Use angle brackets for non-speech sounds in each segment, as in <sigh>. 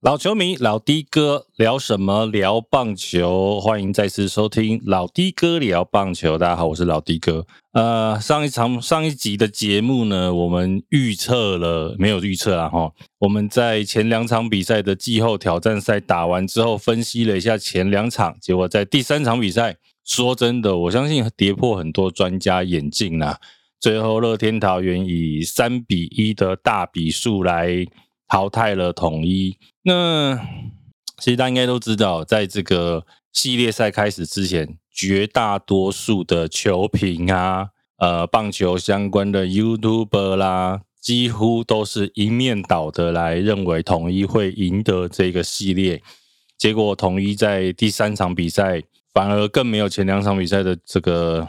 老球迷、老的哥聊什么？聊棒球，欢迎再次收听老的哥聊棒球。大家好，我是老的哥。呃，上一场上一集的节目呢，我们预测了没有预测啊？哈，我们在前两场比赛的季后挑战赛打完之后，分析了一下前两场，结果在第三场比赛，说真的，我相信跌破很多专家眼镜啦。最后，乐天桃园以三比一的大比数来。淘汰了统一，那其实大家应该都知道，在这个系列赛开始之前，绝大多数的球评啊，呃，棒球相关的 YouTuber 啦，几乎都是一面倒的来认为统一会赢得这个系列。结果统一在第三场比赛反而更没有前两场比赛的这个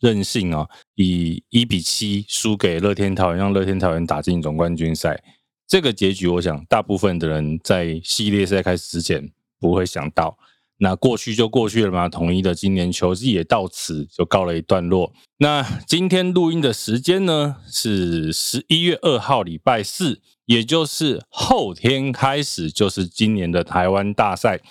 韧性啊，以一比七输给乐天桃园，让乐天桃园打进总冠军赛。这个结局，我想大部分的人在系列赛开始之前不会想到。那过去就过去了嘛，统一的今年球季也到此就告了一段落。那今天录音的时间呢，是十一月二号，礼拜四，也就是后天开始，就是今年的台湾大赛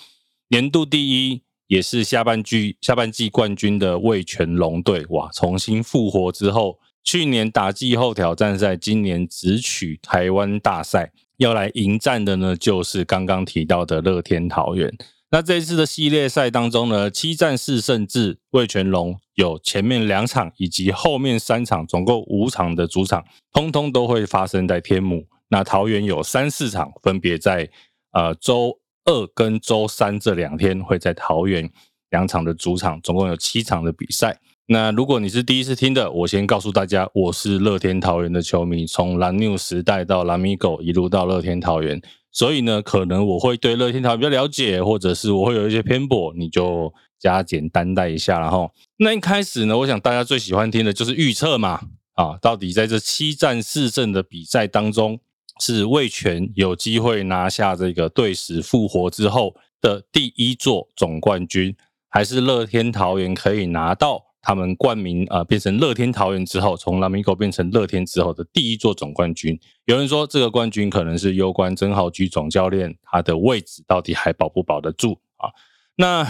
年度第一，也是下半季下半季冠军的味全龙队，哇，重新复活之后。去年打季后挑战赛，今年直取台湾大赛，要来迎战的呢，就是刚刚提到的乐天桃园。那这一次的系列赛当中呢，七战四胜制，魏全龙有前面两场以及后面三场，总共五场的主场，通通都会发生在天母。那桃园有三四场，分别在呃周二跟周三这两天会在桃园两场的主场，总共有七场的比赛。那如果你是第一次听的，我先告诉大家，我是乐天桃园的球迷，从蓝牛时代到蓝米狗，一路到乐天桃园，所以呢，可能我会对乐天桃园比较了解，或者是我会有一些偏颇，你就加减担待一下，然后那一开始呢，我想大家最喜欢听的就是预测嘛，啊，到底在这七战四胜的比赛当中，是魏权有机会拿下这个队史复活之后的第一座总冠军，还是乐天桃园可以拿到？他们冠名啊，变成乐天桃园之后，从拉米狗变成乐天之后的第一座总冠军。有人说，这个冠军可能是攸关曾豪居总教练他的位置到底还保不保得住啊？那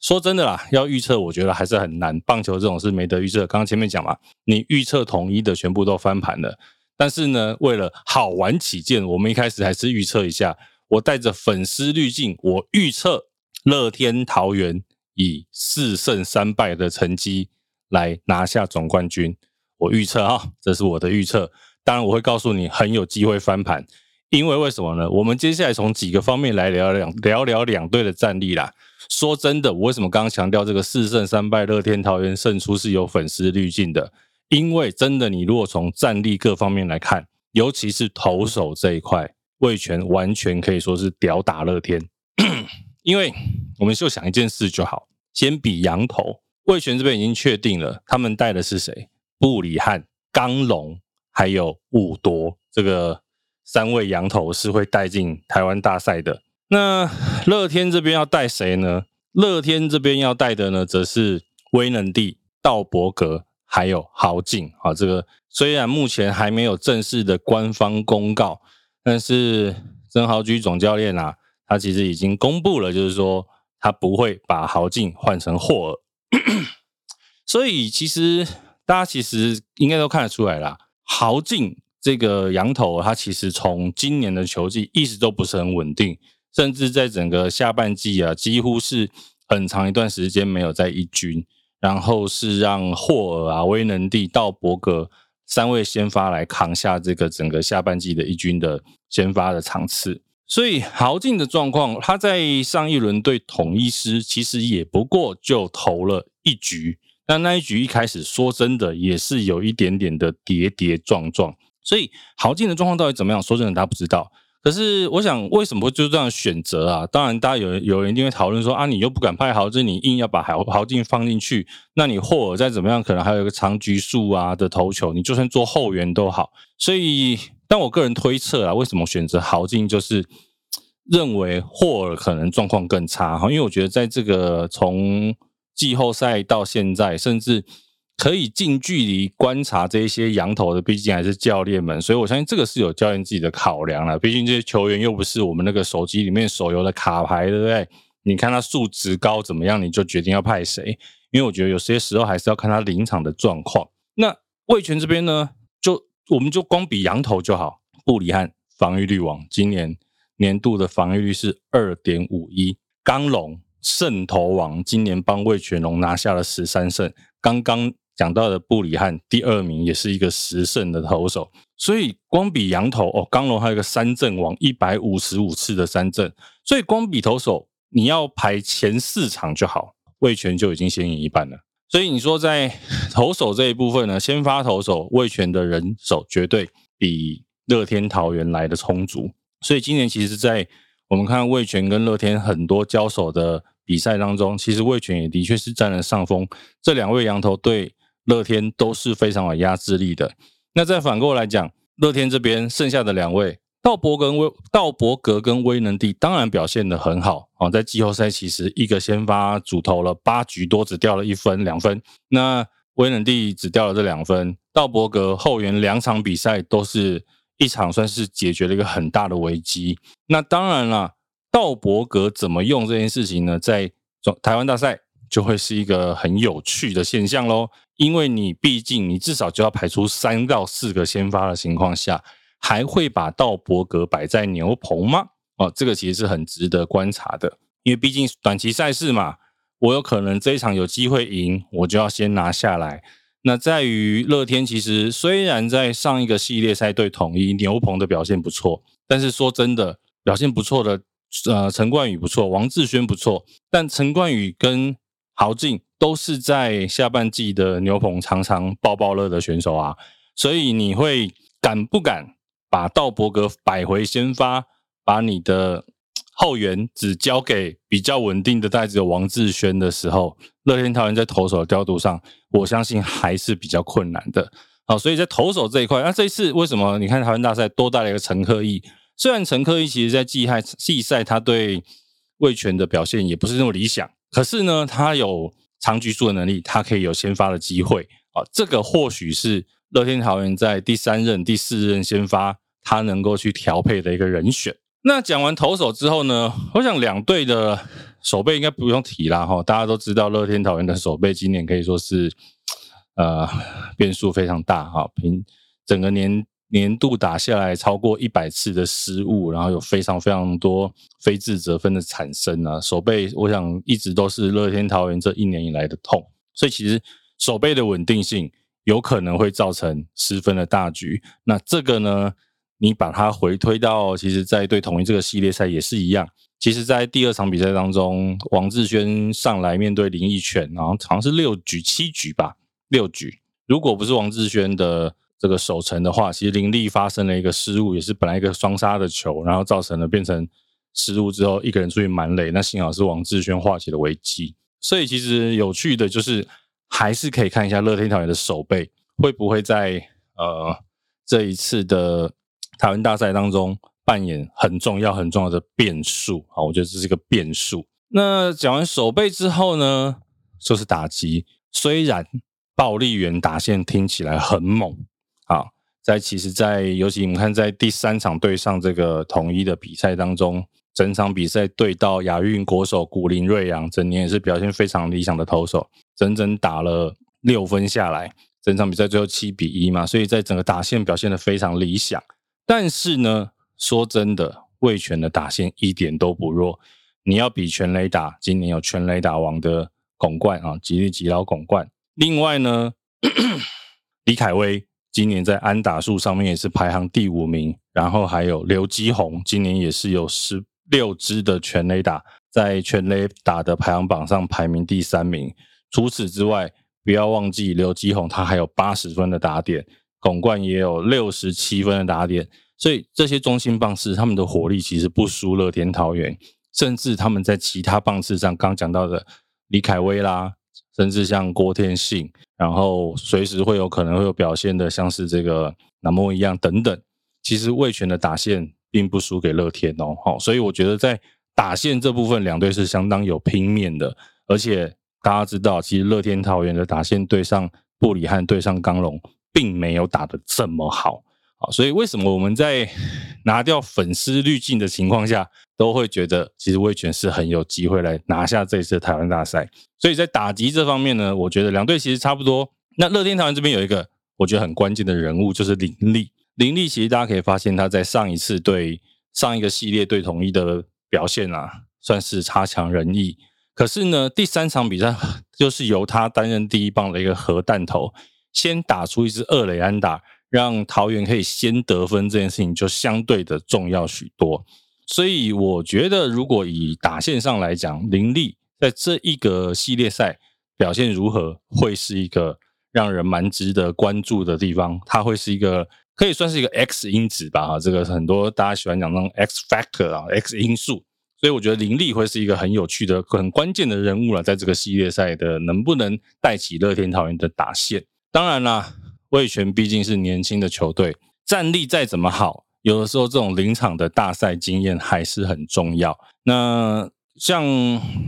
说真的啦，要预测，我觉得还是很难。棒球这种事没得预测。刚刚前面讲嘛，你预测统一的全部都翻盘了。但是呢，为了好玩起见，我们一开始还是预测一下。我带着粉丝滤镜，我预测乐天桃园。以四胜三败的成绩来拿下总冠军，我预测啊，这是我的预测。当然，我会告诉你很有机会翻盘，因为为什么呢？我们接下来从几个方面来聊聊聊聊两队的战力啦。说真的，我为什么刚刚强调这个四胜三败乐天桃园胜出是有粉丝滤镜的？因为真的，你如果从战力各方面来看，尤其是投手这一块，魏权完全可以说是屌打乐天。因为我们就想一件事就好，先比羊头，魏权这边已经确定了，他们带的是谁？布里汉、刚龙还有武多，这个三位羊头是会带进台湾大赛的。那乐天这边要带谁呢？乐天这边要带的呢，则是威能帝、道伯格还有豪进。啊，这个虽然目前还没有正式的官方公告，但是曾豪居总教练啊。他其实已经公布了，就是说他不会把豪进换成霍尔，所以其实大家其实应该都看得出来啦，豪进这个羊头，他其实从今年的球季一直都不是很稳定，甚至在整个下半季啊，几乎是很长一段时间没有在一军，然后是让霍尔啊、威能帝、道伯格三位先发来扛下这个整个下半季的一军的先发的场次。所以豪进的状况，他在上一轮对统一师其实也不过就投了一局，但那一局一开始说真的也是有一点点的跌跌撞撞。所以豪进的状况到底怎么样？说真的，大家不知道。可是我想，为什么就这样选择啊？当然，大家有有人一定会讨论说啊，你又不敢派豪进，你硬要把豪豪进放进去，那你霍尔再怎么样，可能还有一个长局数啊的投球，你就算做后援都好。所以。但我个人推测啊，为什么选择豪进，就是认为霍尔可能状况更差哈，因为我觉得在这个从季后赛到现在，甚至可以近距离观察这些羊头的，毕竟还是教练们，所以我相信这个是有教练自己的考量了。毕竟这些球员又不是我们那个手机里面手游的卡牌，对不对？你看他数值高怎么样，你就决定要派谁。因为我觉得有些时候还是要看他临场的状况。那魏权这边呢，就我们就光比羊头就好。布里汉防御率王，今年年度的防御率是二点五一。刚龙胜投王，今年帮魏全龙拿下了十三胜。刚刚讲到的布里汉第二名，也是一个十胜的投手。所以光比羊头哦，刚龙还有一个三阵王，一百五十五次的三阵。所以光比投手。你要排前四场就好，魏权就已经先赢一半了。所以你说在投手这一部分呢，先发投手魏权的人手绝对比乐天桃园来的充足。所以今年其实，在我们看魏权跟乐天很多交手的比赛当中，其实魏权也的确是占了上风。这两位羊头对乐天都是非常有压制力的。那再反过来讲，乐天这边剩下的两位。道伯跟威道伯格跟威能帝当然表现的很好啊，在季后赛其实一个先发主投了八局多，只掉了一分两分。那威能帝只掉了这两分，道伯格后援两场比赛都是一场算是解决了一个很大的危机。那当然了，道伯格怎么用这件事情呢？在台湾大赛就会是一个很有趣的现象喽，因为你毕竟你至少就要排出三到四个先发的情况下。还会把道伯格摆在牛棚吗？哦，这个其实是很值得观察的，因为毕竟短期赛事嘛，我有可能这一场有机会赢，我就要先拿下来。那在于乐天，其实虽然在上一个系列赛对统一牛棚的表现不错，但是说真的，表现不错的，呃，陈冠宇不错，王志轩不错，但陈冠宇跟豪进都是在下半季的牛棚常常爆爆乐的选手啊，所以你会敢不敢？把道伯格摆回先发，把你的后援只交给比较稳定的袋子的王志轩的时候，乐天桃园在投手的调度上，我相信还是比较困难的。好，所以在投手这一块，那这一次为什么你看台湾大赛多带了一个陈克义？虽然陈克义其实在季赛季赛他对魏权的表现也不是那么理想，可是呢，他有长局数的能力，他可以有先发的机会啊。这个或许是乐天桃园在第三任、第四任先发。他能够去调配的一个人选。那讲完投手之后呢，我想两队的守备应该不用提啦哈，大家都知道乐天桃园的守备今年可以说是呃变数非常大哈，平整个年年度打下来超过一百次的失误，然后有非常非常多非自责分的产生啊，手背我想一直都是乐天桃园这一年以来的痛，所以其实手背的稳定性有可能会造成失分的大局。那这个呢？你把它回推到，其实，在对统一这个系列赛也是一样。其实，在第二场比赛当中，王志轩上来面对林奕泉，然后好像是六局七局吧，六局。如果不是王志轩的这个守城的话，其实林立发生了一个失误，也是本来一个双杀的球，然后造成了变成失误之后，一个人出去蛮累，那幸好是王志轩化解了危机。所以，其实有趣的就是，还是可以看一下乐天桃园的守备会不会在呃这一次的。台湾大赛当中扮演很重要、很重要的变数啊，我觉得这是一个变数。那讲完守备之后呢，就是打击。虽然暴力员打线听起来很猛，在其实，在尤其你们看在第三场对上这个统一的比赛当中，整场比赛对到亚运国手古林瑞阳，整年也是表现非常理想的投手，整整打了六分下来，整场比赛最后七比一嘛，所以在整个打线表现的非常理想。但是呢，说真的，魏权的打线一点都不弱。你要比全雷打，今年有全雷打王的拱冠啊，吉利吉劳拱冠。另外呢，<coughs> 李凯威今年在安打数上面也是排行第五名。然后还有刘基宏，今年也是有十六支的全垒打，在全垒打的排行榜上排名第三名。除此之外，不要忘记刘基宏，他还有八十分的打点。巩冠也有六十七分的打点，所以这些中心棒次他们的火力其实不输乐天桃园，甚至他们在其他棒次上，刚讲到的李凯威啦，甚至像郭天信，然后随时会有可能会有表现的，像是这个南摩一样等等，其实魏权的打线并不输给乐天哦，好，所以我觉得在打线这部分，两队是相当有拼面的，而且大家知道，其实乐天桃园的打线对上。布里汉对上刚龙，并没有打得这么好。好，所以为什么我们在 <laughs> 拿掉粉丝滤镜的情况下，都会觉得其实魏权是很有机会来拿下这一次台湾大赛？所以在打击这方面呢，我觉得两队其实差不多。那乐天台湾这边有一个我觉得很关键的人物，就是林立。林立其实大家可以发现他在上一次对上一个系列对统一的表现啊，算是差强人意。可是呢，第三场比赛就是由他担任第一棒的一个核弹头，先打出一支二垒安打。让桃园可以先得分这件事情就相对的重要许多，所以我觉得如果以打线上来讲，林立在这一个系列赛表现如何，会是一个让人蛮值得关注的地方。它会是一个可以算是一个 X 因子吧，哈，这个很多大家喜欢讲那种 X factor 啊，X 因素。所以我觉得林立会是一个很有趣的、很关键的人物了，在这个系列赛的能不能带起乐天桃园的打线？当然啦。魏权毕竟是年轻的球队，战力再怎么好，有的时候这种临场的大赛经验还是很重要。那像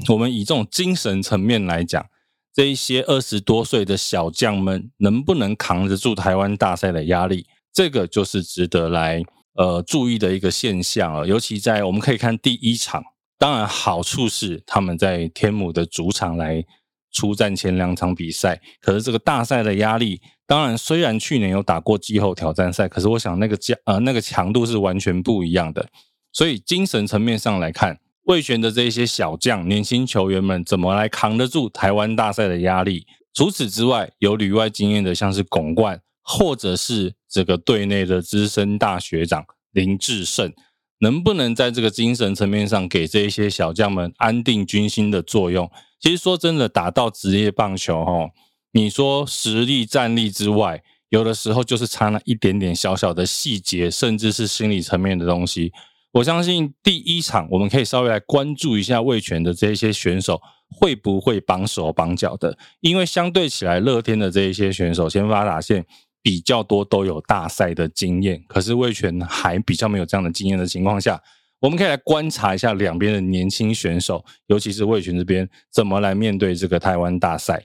我们以这种精神层面来讲，这一些二十多岁的小将们能不能扛得住台湾大赛的压力，这个就是值得来呃注意的一个现象了。尤其在我们可以看第一场，当然好处是他们在天母的主场来出战前两场比赛，可是这个大赛的压力。当然，虽然去年有打过季后挑战赛，可是我想那个加呃那个强度是完全不一样的。所以精神层面上来看，魏权的这些小将、年轻球员们怎么来扛得住台湾大赛的压力？除此之外，有旅外经验的，像是巩冠，或者是这个队内的资深大学长林志胜，能不能在这个精神层面上给这一些小将们安定军心的作用？其实说真的，打到职业棒球，哈。你说实力、战力之外，有的时候就是差那一点点小小的细节，甚至是心理层面的东西。我相信第一场我们可以稍微来关注一下魏权的这一些选手会不会绑手绑脚的，因为相对起来，乐天的这一些选手先发打线比较多，都有大赛的经验。可是魏权还比较没有这样的经验的情况下，我们可以来观察一下两边的年轻选手，尤其是魏权这边怎么来面对这个台湾大赛。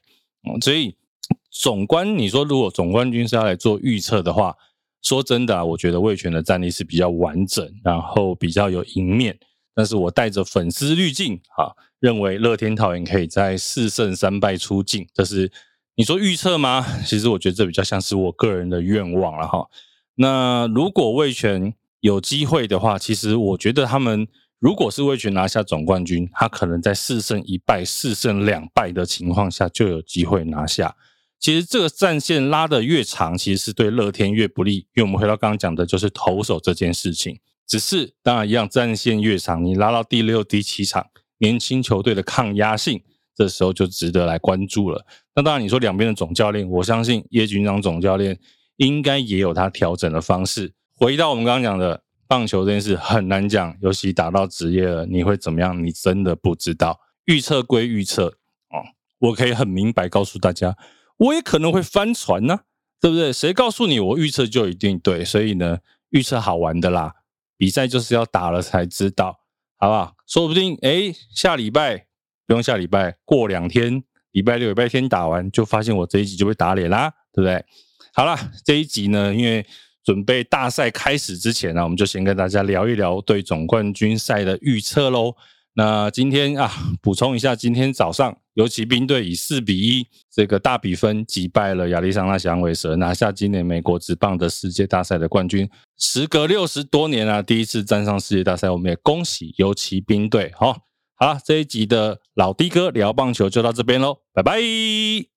所以。总观你说，如果总冠军是要来做预测的话，说真的啊，我觉得魏权的战力是比较完整，然后比较有赢面。但是我带着粉丝滤镜啊，认为乐天桃园可以在四胜三败出境。这是你说预测吗？其实我觉得这比较像是我个人的愿望了哈。那如果魏权有机会的话，其实我觉得他们如果是魏权拿下总冠军，他可能在四胜一败、四胜两败的情况下就有机会拿下。其实这个战线拉得越长，其实是对乐天越不利。因为我们回到刚刚讲的，就是投手这件事情。只是当然一样，战线越长，你拉到第六、第七场，年轻球队的抗压性，这时候就值得来关注了。那当然，你说两边的总教练，我相信叶军长总教练应该也有他调整的方式。回到我们刚刚讲的棒球这件事，很难讲，尤其打到职业了，你会怎么样？你真的不知道。预测归预测哦，我可以很明白告诉大家。我也可能会翻船呢，对不对？谁告诉你我预测就一定对？所以呢，预测好玩的啦，比赛就是要打了才知道，好不好？说不定哎，下礼拜不用下礼拜，过两天，礼拜六、礼拜天打完，就发现我这一集就被打脸啦，对不对？好了，这一集呢，因为准备大赛开始之前呢，我们就先跟大家聊一聊对总冠军赛的预测喽。那今天啊，补充一下，今天早上游骑兵队以四比一这个大比分击败了亚利桑那响尾蛇，拿下今年美国职棒的世界大赛的冠军。时隔六十多年啊，第一次站上世界大赛，我们也恭喜游骑兵队。好，好了，这一集的老的哥聊棒球就到这边喽，拜拜。